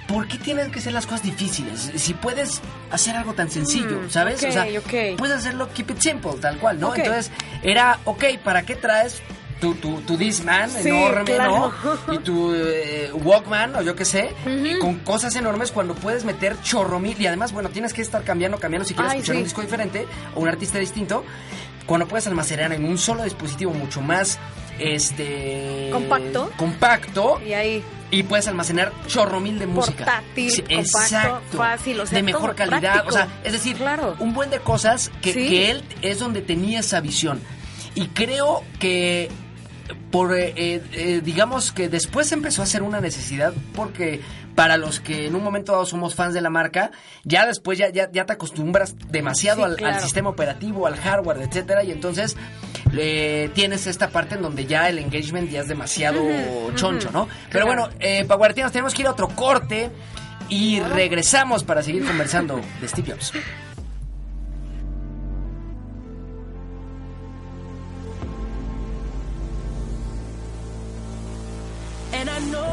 ¿por qué tienen que ser las cosas difíciles? Si puedes hacer algo tan sencillo, Mm, ¿sabes? ok, o sea, puedes hacerlo keep it simple, tal cual, ¿no? Entonces, era, ok, ¿para qué traes tu, tu, tu Discman Sí, enorme, claro. ¿no? Y tu eh, Walkman, o yo qué sé, y con cosas enormes cuando puedes meter chorro mil. Y además, bueno, tienes que estar cambiando, cambiando si quieres Ay, escuchar sí. un disco diferente o un artista distinto. Cuando puedes almacenar en un solo dispositivo mucho más este Compacto. compacto Y ahí y puedes almacenar chorro mil de música. Portátil, Sí, compacto, exacto. fácil, o sea, de mejor calidad. práctico. O sea, es decir, Claro. un buen de cosas que, Sí. que él es donde tenía esa visión. Y creo que por eh, eh, eh, digamos que después empezó a ser una necesidad porque para los que en un momento dado somos fans de la marca ya después ya ya, ya te acostumbras demasiado Sí, al, sistema operativo al hardware etcétera y entonces eh, tienes esta parte en donde ya el engagement ya es demasiado choncho no pero Claro. bueno eh, Paguartianos tenemos que ir a otro corte y regresamos para seguir conversando de Steve Jobs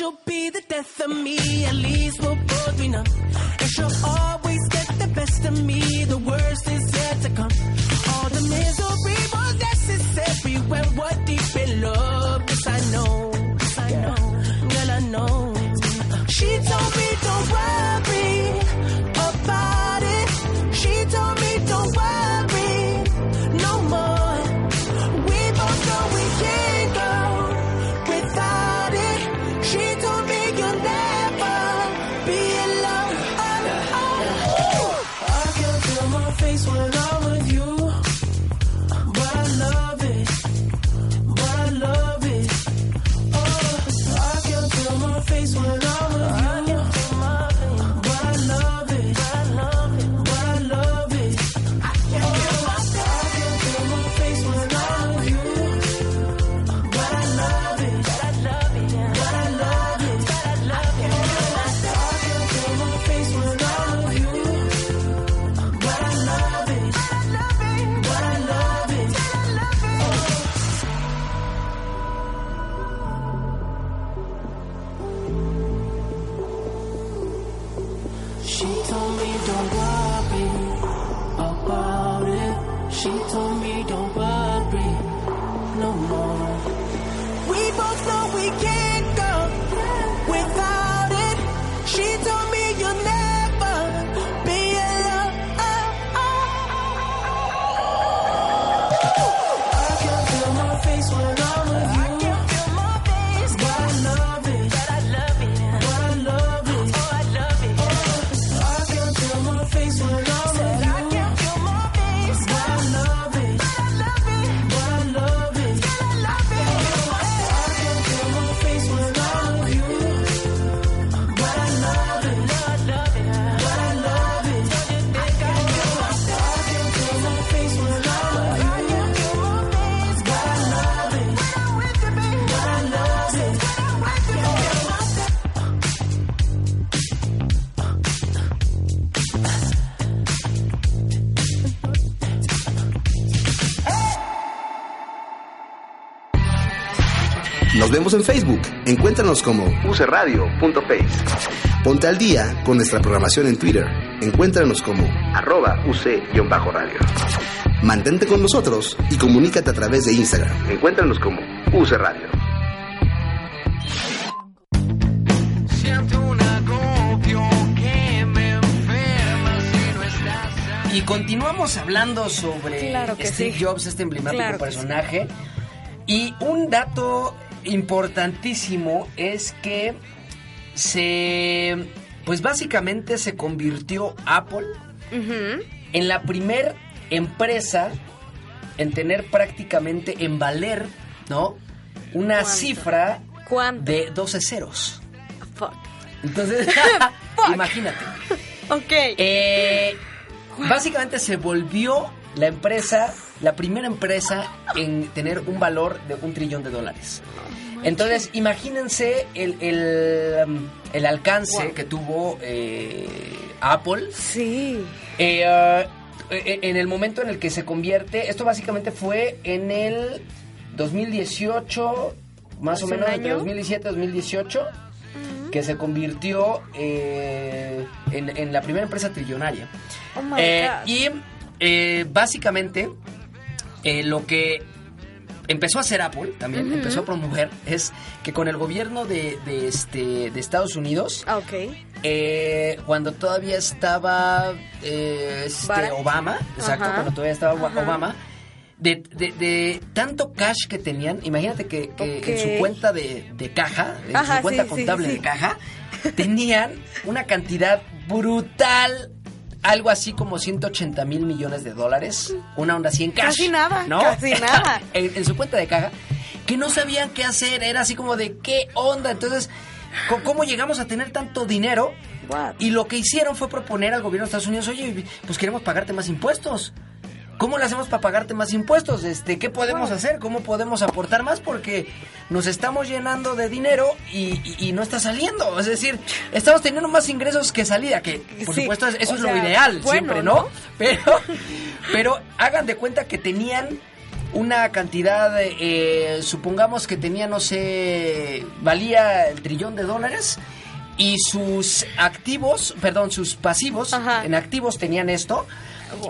she'll be the death of me. At least we'll both be numb. And she'll always get the best of me. The En Facebook. Encuéntranos como ucradio.face. Ponte al día con nuestra programación en Twitter. Encuéntranos como arroba uc-radio. Mantente con nosotros y comunícate a través de Instagram. Encuéntranos como UC Radio. Siento un agobio que me enferma si no estás Y continuamos hablando sobre Claro Steve sí. Jobs, este emblemático Claro personaje. Y un dato importantísimo es que se, pues básicamente se convirtió Apple en la primer empresa en tener prácticamente, en valer, ¿no? Una ¿Cuánto? cifra ¿Cuánto? de 12 ceros. Fuck. Entonces, imagínate. Ok. Eh, básicamente se volvió la empresa, la primera empresa en tener un valor de un trillón de dólares. Entonces, imagínense el, el, um, el alcance Wow. que tuvo eh, Apple. Sí. Eh, uh, eh, en el momento en el que se convierte, esto básicamente fue en el 2018, más o ¿Hace un menos, entre año? 2017 2018, que se convirtió eh, en, en la primera empresa trillonaria. Oh my Eh, God. y eh, básicamente eh, lo que empezó a hacer Apple también, empezó a promover, es que con el gobierno de, de, este, de Estados Unidos, Ah, eh, cuando todavía estaba eh, este. Obama, exacto, cuando todavía estaba. Obama, de, de- de tanto cash que tenían, imagínate que, en su cuenta de, de caja, en Ajá, su cuenta sí, sí, contable sí. de caja, tenían una cantidad brutal, algo así como 180 mil millones de dólares, una onda así en cash. Casi nada, ¿no? casi nada. en, en su cuenta de caja, que no sabían qué hacer, era así como de qué onda, entonces, ¿cómo llegamos a tener tanto dinero? What? Y lo que hicieron fue proponer al gobierno de Estados Unidos, oye, pues queremos pagarte más impuestos. ¿Cómo le hacemos para pagarte más impuestos? Este, ¿Qué podemos hacer? ¿Cómo podemos aportar más? Porque nos estamos llenando de dinero y, y- y no está saliendo. Es decir, estamos teniendo más ingresos que salida, que por Sí, supuesto eso o es sea, lo ideal bueno, siempre, ¿no? ¿no? Pero, pero hagan de cuenta que tenían una cantidad, eh, supongamos que tenía, no sé, valía el trillón de dólares y sus activos, perdón, sus pasivos, en activos tenían esto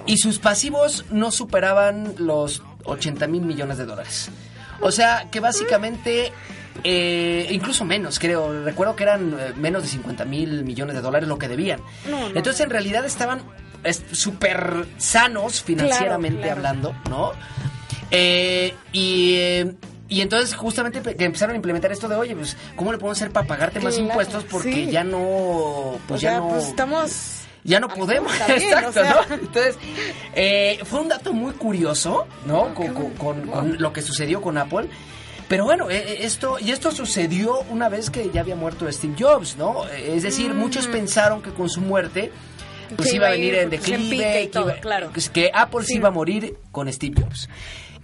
y sus pasivos no superaban los 80 mil millones de dólares. O sea, que básicamente, eh, incluso menos, creo. Recuerdo que eran eh, menos de 50 mil millones de dólares lo que debían. No, no. Entonces, en realidad estaban es- súper sanos financieramente Claro, claro. hablando, ¿no? Eh, y, eh, y entonces justamente que empezaron a implementar esto de, oye, pues, ¿cómo le podemos hacer para pagarte más Claro, impuestos? Porque sí. ya no, pues o ya sea, no... pues estamos... Ya no podemos, también, exacto, o sea. ¿no? Entonces, eh, fue un dato muy curioso, ¿no? Con, con- con- con lo que sucedió con Apple. Pero bueno, eh, eh, esto, y esto sucedió una vez que ya había muerto Steve Jobs, ¿no? Es decir, muchos pensaron que con su muerte, pues Mm. Que iba a iba a venir ir, en pues, en declive, y que, todo, iba- claro. que- que Apple Sí. se iba a morir con Steve Jobs.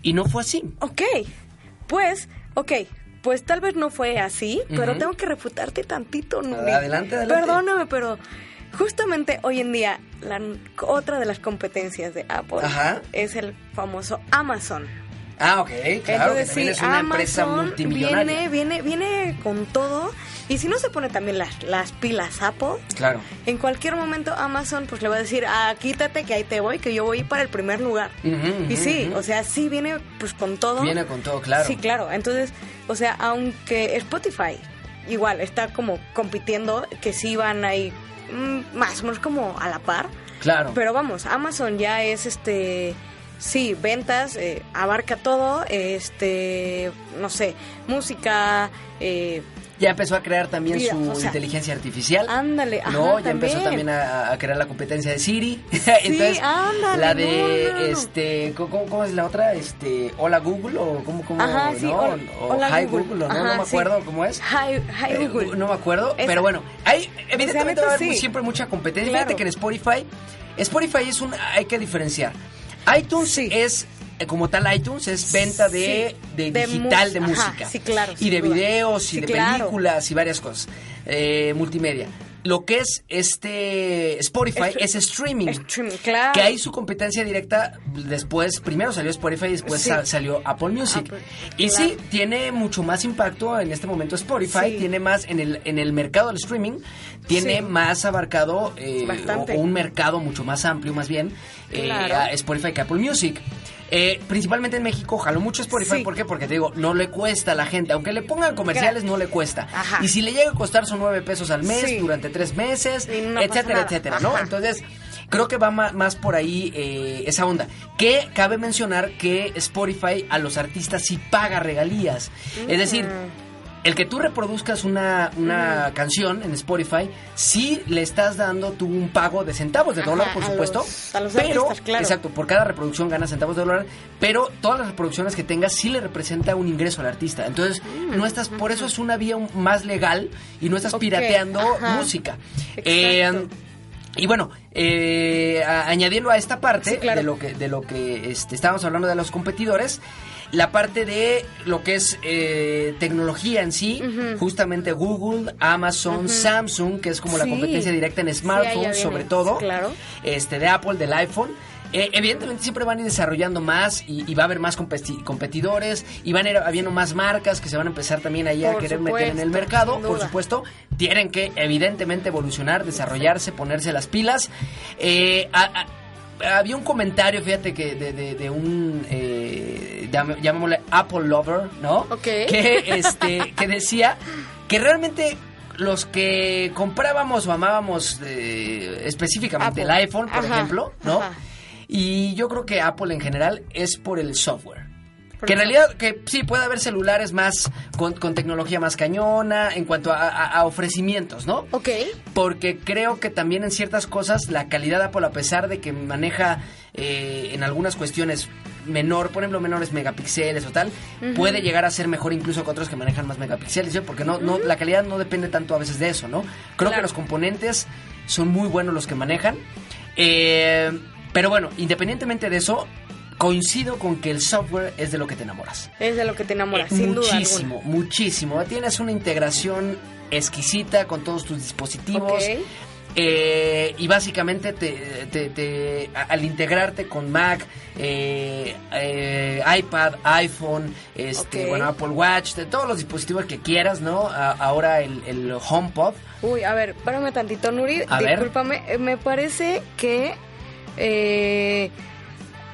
Y no fue así. Ok, pues, ok, pues tal vez no fue así, pero tengo que refutarte tantito, Nuri. Adelante, adelante. Perdóname, pero justamente hoy en día la otra de las competencias de Apple Ajá. es el famoso Amazon. Ah, ok, claro, que también sí, es una empresa Amazon multimillonaria. viene, viene, viene con todo. Y si no se pone también las, las pilas Apple, Claro. en cualquier momento Amazon pues le va a decir, ah, quítate que ahí te voy, que yo voy para el primer lugar. Y sí, o sea, sí viene pues con todo. Viene con todo, claro. Sí, claro. Entonces, o sea, aunque Spotify igual está como compitiendo, que sí van ahí más o menos como a la par. Claro. Pero vamos, Amazon ya es este. Sí, ventas, eh, abarca todo, este, no sé, música, eh, Ya empezó a crear también Mira, su o sea, inteligencia artificial. ándale, ajá, No, ya empezó también. a, a crear la competencia de Siri. Entonces, ándale, la de no, no, no. este, ¿cómo, cómo es la otra? Este, Hola Google o cómo cómo Ajá, sí, no? hola- o hola Hi Google. No, Ajá, no me sí. acuerdo cómo es. Hi, hi Eh, Google. no me acuerdo, Esa. pero bueno, hay evidentemente va a haber siempre mucha competencia. Claro. Fíjate que en Spotify, Spotify es un hay que diferenciar. iTunes es como tal iTunes es venta de, Sí, de de digital de mus- ajá, música sí, claro, y de duda. videos y Sí, de claro. películas y varias cosas eh, multimedia lo que es este Spotify es streaming Streaming, claro. que hay su competencia directa después primero salió Spotify y después Sí. salió Apple Music Apple, y claro. sí tiene mucho más impacto en este momento Spotify tiene más en el en el mercado del streaming tiene más abarcado eh, o, un mercado mucho más amplio más bien eh, a Spotify que Apple Music Eh, principalmente en México jaló mucho Spotify Sí. ¿por qué? porque te digo no le cuesta a la gente aunque le pongan comerciales no le cuesta Ajá. y si le llega a costar son nueve pesos al mes Sí. durante tres meses no etcétera etcétera no entonces Creo que va más por ahí eh, esa onda. Que cabe mencionar que Spotify a los artistas sí paga regalías. Es decir, el que tú reproduzcas una, una canción en Spotify, sí le estás dando tú un pago de centavos de Ajá, dólar, por a supuesto. los- a los pero, artistas, claro. exacto, por cada reproducción gana centavos de dólar, pero todas las reproducciones que tengas sí le representa un ingreso al artista. Entonces, Mm, no estás, por eso es una vía más legal y no estás pirateando ajá. música. Eh, y bueno, eh, a- añadiendo a esta parte Sí, claro. de lo que de lo que este, estábamos hablando de los competidores, la parte de lo que es eh, tecnología en sí, justamente Google, Amazon. Samsung, que es como la competencia directa en smartphones, sobre todo, Claro. este de Apple, del iPhone. Eh, evidentemente siempre van a ir desarrollando más y, y va a haber más competi- competidores y van a ir habiendo más marcas que se van a empezar también ahí a querer meter en el mercado, por supuesto, tienen que evidentemente evolucionar, desarrollarse, ponerse las pilas. Eh, a- a- había un comentario, fíjate que de, de- de un eh, llam- llamémosle Apple lover, ¿no? Ok. Que este que decía que realmente los que comprábamos o amábamos eh, específicamente el iPhone, por Ajá, ejemplo, ¿no? ajá. Y yo creo que Apple en general es por el software. Que en realidad, que sí, puede haber celulares más con, con tecnología más cañona en cuanto a, a- a ofrecimientos, ¿no? Ok. Porque creo que también en ciertas cosas la calidad Apple, a pesar de que maneja eh, en algunas cuestiones menor, por ejemplo, menores megapíxeles o tal, puede llegar a ser mejor incluso que otros que manejan más megapíxeles, ¿sí? porque no, no, la calidad no depende tanto a veces de eso, ¿no? Creo que los componentes son muy buenos los que manejan. Eh, pero bueno, independientemente de eso, coincido con que el software es de lo que te enamoras. Es de lo que te enamoras, Eh, sin duda muchísimo, muchísimo. Tienes una integración exquisita con todos tus dispositivos. Ok. Eh, y básicamente te, te- al integrarte con Mac, eh, eh, iPad, iPhone, este, bueno, Apple Watch, de todos los dispositivos que quieras, ¿no? A- ahora el, el HomePod. Uy, a ver, párame tantito, Nuri. A. Discúlpame, eh, me parece que eh,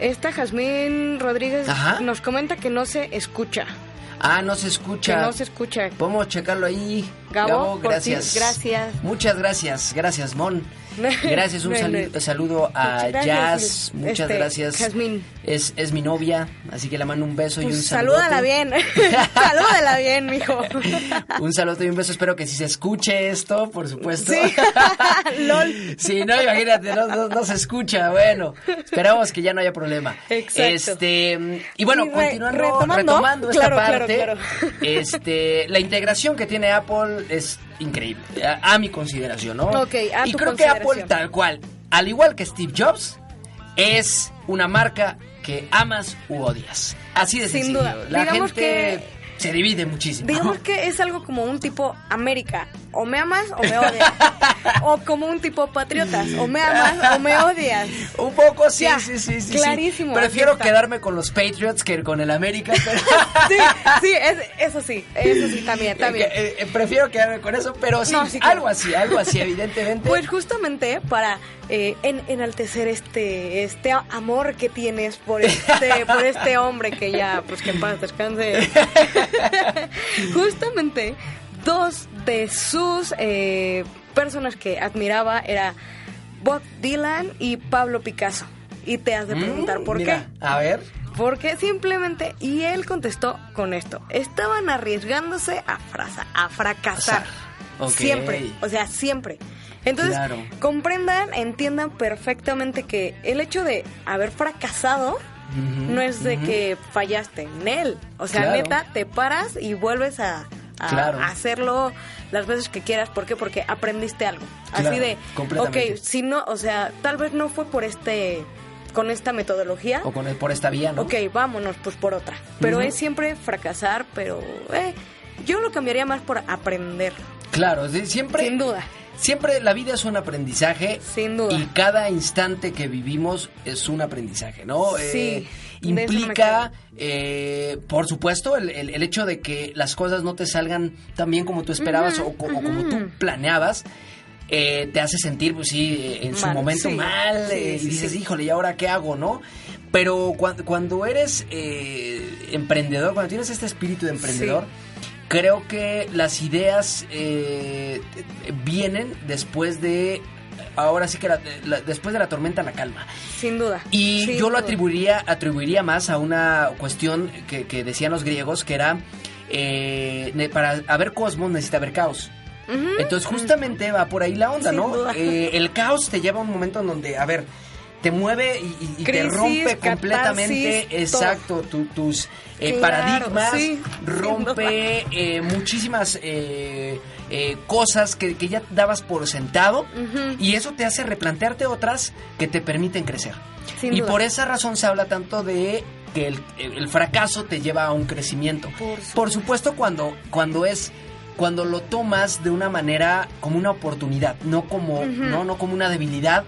esta Jazmín Rodríguez Ajá. nos comenta que no se escucha. Ah, no se escucha. Que no se escucha. Podemos checarlo ahí. Gabo, ti, gracias. gracias. Muchas gracias. Gracias, Mon. Gracias, un no. saludo a Muchas gracias, Jazz. Muchas este, gracias. Jazmín. Es, es mi novia, así que le mando un beso y Pues un saludo. salúdala bien. salúdala bien, mijo. Un saludo y un beso. Espero que si se escuche esto, por supuesto. Sí. LOL. Sí, no, imagínate, no, no- no se escucha. Bueno, esperamos que ya no haya problema. Exacto. Este, y bueno, Y re- continuando, retomando, retomando esta claro, claro, parte, claro. este, la integración que tiene Apple es increíble, a, a mi consideración, ¿no? Ok, a y tu creo que Apple, tal cual, al igual que Steve Jobs, es una marca que amas u odias. Así de Sin sencillo. duda. La Digamos gente se divide muchísimo. Digamos que es algo como un tipo América. O me amas o me odias. o como un tipo Patriotas. O me amas o me odias. Un poco, sí, Ya, sí, sí, sí. clarísimo, sí. Prefiero quedarme con los Patriots que con el América, pero... Sí, sí, es- eso sí. Eso sí, también, también. Eh, eh, prefiero quedarme con eso, pero sí, No, sí, claro. algo así, algo así, evidentemente. Pues justamente para eh, en- enaltecer este este amor que tienes por este por este hombre que ya pues que en paz descanse. justamente dos de sus eh, personas que admiraba era Bob Dylan y Pablo Picasso. Y te has de preguntar Mm, por mira, qué. A ver. Porque simplemente, y él contestó con esto, estaban arriesgándose a, frasa, a fracasar. Siempre, o sea, siempre. Entonces, Claro. comprendan, entiendan perfectamente que el hecho de haber fracasado No es de que fallaste en él. O sea, Claro. neta, te paras y vuelves a, a- Claro. a hacerlo las veces que quieras. ¿Por qué? Porque aprendiste algo. Claro, Así de, ok, si no, o sea, tal vez no fue por este, con esta metodología. O con el, por esta vía, ¿no? Ok, vámonos pues por otra. Pero es siempre fracasar, pero eh, yo lo cambiaría más por aprender. Claro, siempre... Sin duda. Siempre la vida es un aprendizaje. Sin duda. Y cada instante que vivimos es un aprendizaje, ¿no? Sí, Eh, implica, eh, por supuesto, el, el- el hecho de que las cosas no te salgan tan bien como tú esperabas o, co- o como tú planeabas. eh, te hace sentir, pues sí, en su momento sí. mal, Sí, eh, sí, y dices, híjole, ¿y ahora qué hago, no? Pero cuando, cuando eres eh, emprendedor, cuando tienes este espíritu de emprendedor, creo que las ideas eh, vienen después de ahora sí que la- la- después de la tormenta la calma Sin duda. y Sin yo lo atribuiría atribuiría más a una cuestión que, que decían los griegos que era eh, para haber cosmos necesita haber caos entonces justamente va por ahí la onda, Sin ¿no? duda. Eh, el caos te lleva a un momento en donde, a ver, te mueve y, te rompe completamente, catarsis, exacto, tu- tus eh, Claro, paradigmas, sí, rompe eh, muchísimas eh, eh, cosas que, que ya dabas por sentado y eso te hace replantearte otras que te permiten crecer. Sin y duda. por esa razón se habla tanto de que el, el fracaso te lleva a un crecimiento. Por supuesto, cuando, cuando es cuando lo tomas de una manera como una oportunidad, no como no no como una debilidad,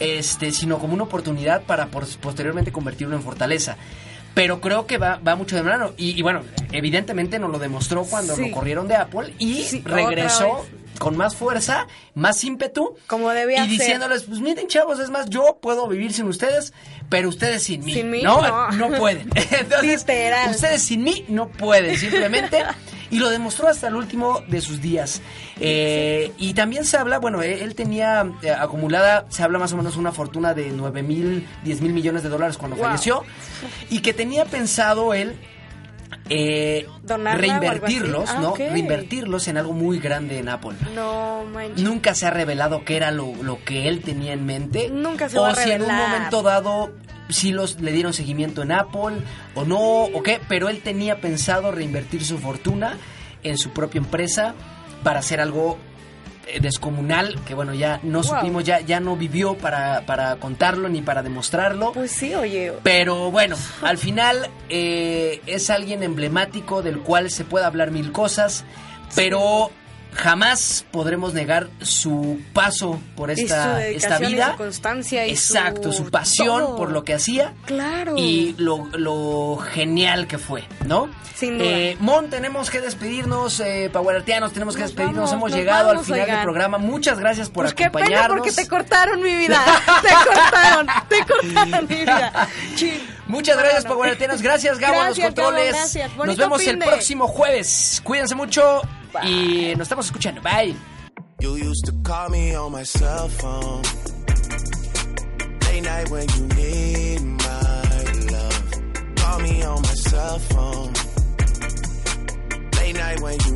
este, sino como una oportunidad para posteriormente convertirlo en fortaleza. Pero creo que va, va mucho de mano. Y, y bueno, evidentemente nos lo demostró cuando Sí. lo corrieron de Apple y Sí, regresó con más fuerza, más ímpetu. Como debía Y ser. diciéndoles, pues miren chavos, es más, yo puedo vivir sin ustedes, pero ustedes sin mí. Sin mí, no, no. no pueden. Entonces, Literal. ustedes sin mí no pueden, simplemente. Y lo demostró hasta el último de sus días. Eh, y también se habla, bueno, él, él tenía eh, acumulada, se habla más o menos una fortuna de 9 mil, 10 mil millones de dólares cuando Wow. falleció. Y que tenía pensado él eh, reinvertirlos, Ah, ¿no? Reinvertirlos en algo muy grande en Apple. No manches. Nunca se ha revelado qué era lo, lo que él tenía en mente. Nunca se o va a si en un momento dado si los le dieron seguimiento en Apple o no, o qué, pero él tenía pensado reinvertir su fortuna en su propia empresa para hacer algo eh, descomunal, que bueno, ya no Wow. supimos, ya, ya no vivió para, para contarlo ni para demostrarlo. Pues sí, oye. Pero bueno, al final eh, es alguien emblemático del cual se puede hablar mil cosas, pero jamás podremos negar su paso por Y su esta, esta dedicación y vida. su constancia y Exacto, su su pasión todo. por lo que hacía. Claro. Y lo, lo genial que fue, ¿no? Sin duda. Eh, Mon, tenemos que despedirnos, eh, Powerartianos, tenemos que Nos despedirnos. vamos, Hemos llegado vamos, al final del programa. Muchas gracias por Pues qué pena acompañarnos. porque te cortaron mi vida. Te cortaron, te cortaron mi vida. Muchas gracias, No, no, no. Powerartianos. Gracias, Gabo, a los Gracias, Gabo, controles. gracias. Nos vemos el próximo jueves. Cuídense mucho y nos estamos escuchando. Bye. You used to call me on my cell phone. Late night when you need my love. Call me on my cell phone. Late night when you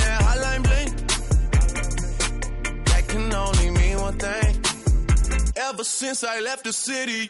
Ever since I left the city.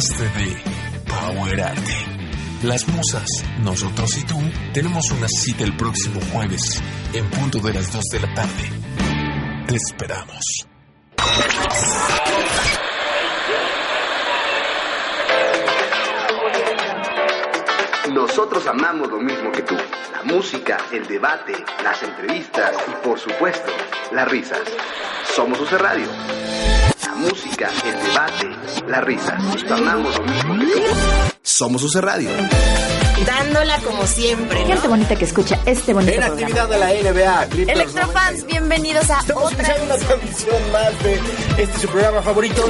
De Power Arte. Las musas, nosotros y tú, tenemos una cita el próximo jueves, en punto de las 2 de la tarde. Te esperamos. Nosotros amamos lo mismo que tú. La música, el debate, las entrevistas y por supuesto, las risas. Somos UC Radio. La música, el debate, lo mismo que tú. Somos UC Radio. Dándola como siempre. Gente bonita que escucha este bonito En programa. actividad de la NBA, Clippers Electrofans, bienvenidos a Estamos otra una transmisión más de este su programa favorito.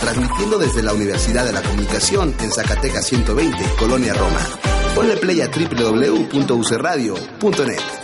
Transmitiendo desde la Universidad de la Comunicación en Zacatecas 120, Colonia Roma. Ponle play a www.ucradio.net.